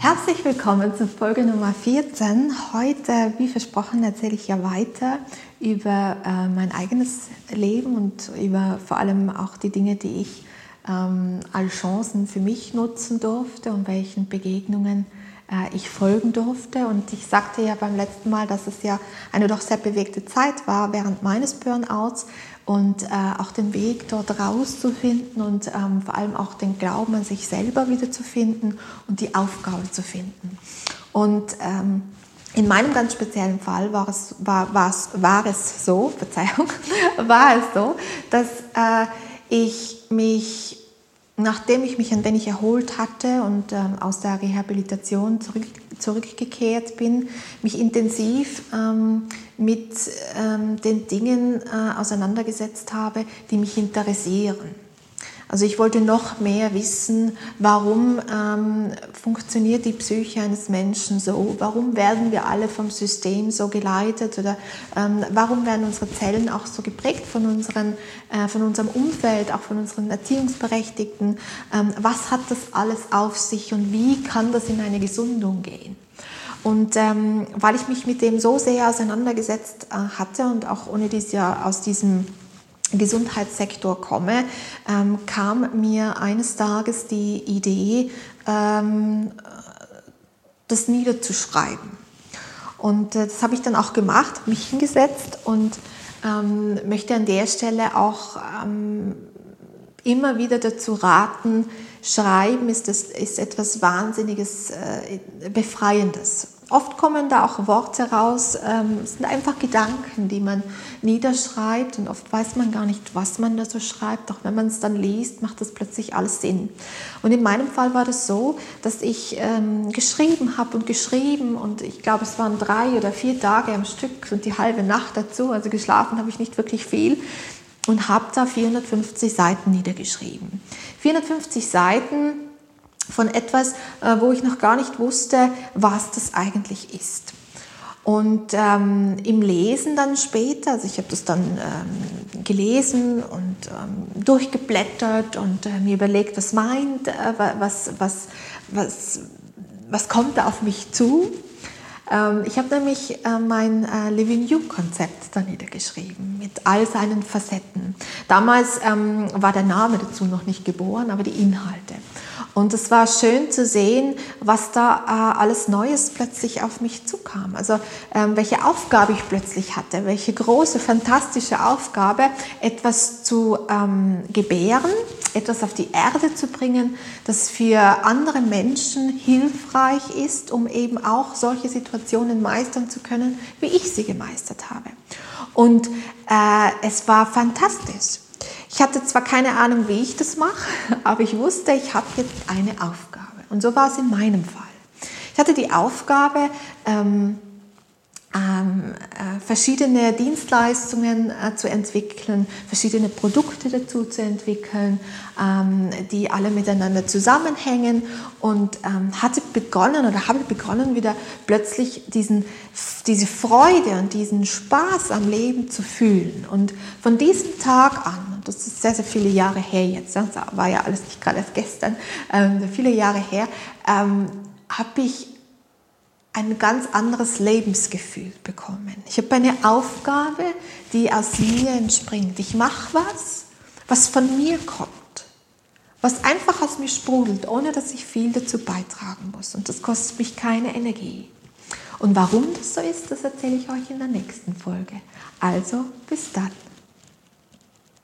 Herzlich willkommen zu Folge Nummer 14. Heute, wie versprochen, erzähle ich ja weiter über äh, mein eigenes Leben und über vor allem auch die Dinge, die ich ähm, als Chancen für mich nutzen durfte und welchen Begegnungen äh, ich folgen durfte. Und ich sagte ja beim letzten Mal, dass es ja eine doch sehr bewegte Zeit war während meines Burnouts und äh, auch den Weg dort rauszufinden und ähm, vor allem auch den Glauben an sich selber wiederzufinden und die Aufgabe zu finden. Und ähm, in meinem ganz speziellen Fall war es, war, war es, war es so, Verzeihung, war es so, dass äh, ich mich nachdem ich mich ein wenig erholt hatte und ähm, aus der Rehabilitation zurück, zurückgekehrt bin, mich intensiv ähm, mit ähm, den Dingen äh, auseinandergesetzt habe, die mich interessieren. Also ich wollte noch mehr wissen, warum ähm, funktioniert die Psyche eines Menschen so? Warum werden wir alle vom System so geleitet? Oder ähm, warum werden unsere Zellen auch so geprägt von, unseren, äh, von unserem Umfeld, auch von unseren Erziehungsberechtigten? Ähm, was hat das alles auf sich und wie kann das in eine Gesundung gehen? Und ähm, weil ich mich mit dem so sehr auseinandergesetzt äh, hatte und auch ohne dies ja aus diesem Gesundheitssektor komme, ähm, kam mir eines Tages die Idee, ähm, das niederzuschreiben. Und äh, das habe ich dann auch gemacht, mich hingesetzt und ähm, möchte an der Stelle auch ähm, immer wieder dazu raten, Schreiben ist, das, ist etwas Wahnsinniges, äh, Befreiendes. Oft kommen da auch Worte raus, ähm, es sind einfach Gedanken, die man niederschreibt und oft weiß man gar nicht, was man da so schreibt. Doch wenn man es dann liest, macht das plötzlich alles Sinn. Und in meinem Fall war das so, dass ich ähm, geschrieben habe und geschrieben und ich glaube, es waren drei oder vier Tage am Stück und die halbe Nacht dazu, also geschlafen habe ich nicht wirklich viel und habe da 450 Seiten niedergeschrieben. 450 Seiten von etwas, äh, wo ich noch gar nicht wusste, was das eigentlich ist. Und ähm, im Lesen dann später, also ich habe das dann ähm, gelesen und ähm, durchgeblättert und äh, mir überlegt, was meint, äh, was, was, was, was kommt da auf mich zu. Ähm, ich habe nämlich äh, mein äh, Living You-Konzept da niedergeschrieben mit all seinen Facetten. Damals ähm, war der Name dazu noch nicht geboren, aber die Inhalte. Und es war schön zu sehen, was da äh, alles Neues plötzlich auf mich zukam. Also ähm, welche Aufgabe ich plötzlich hatte, welche große, fantastische Aufgabe, etwas zu ähm, gebären, etwas auf die Erde zu bringen, das für andere Menschen hilfreich ist, um eben auch solche Situationen meistern zu können, wie ich sie gemeistert habe. Und äh, es war fantastisch. Ich hatte zwar keine Ahnung, wie ich das mache, aber ich wusste, ich habe jetzt eine Aufgabe. Und so war es in meinem Fall. Ich hatte die Aufgabe, ähm, ähm, äh, verschiedene Dienstleistungen äh, zu entwickeln, verschiedene Produkte dazu zu entwickeln, ähm, die alle miteinander zusammenhängen und ähm, hatte begonnen oder habe begonnen wieder plötzlich diesen, diese Freude und diesen Spaß am Leben zu fühlen. Und von diesem Tag an, das ist sehr, sehr viele Jahre her jetzt, das war ja alles nicht gerade erst gestern, ähm, viele Jahre her, ähm, habe ich ein ganz anderes Lebensgefühl bekommen. Ich habe eine Aufgabe, die aus mir entspringt. Ich mache was, was von mir kommt, was einfach aus mir sprudelt, ohne dass ich viel dazu beitragen muss. Und das kostet mich keine Energie. Und warum das so ist, das erzähle ich euch in der nächsten Folge. Also bis dann.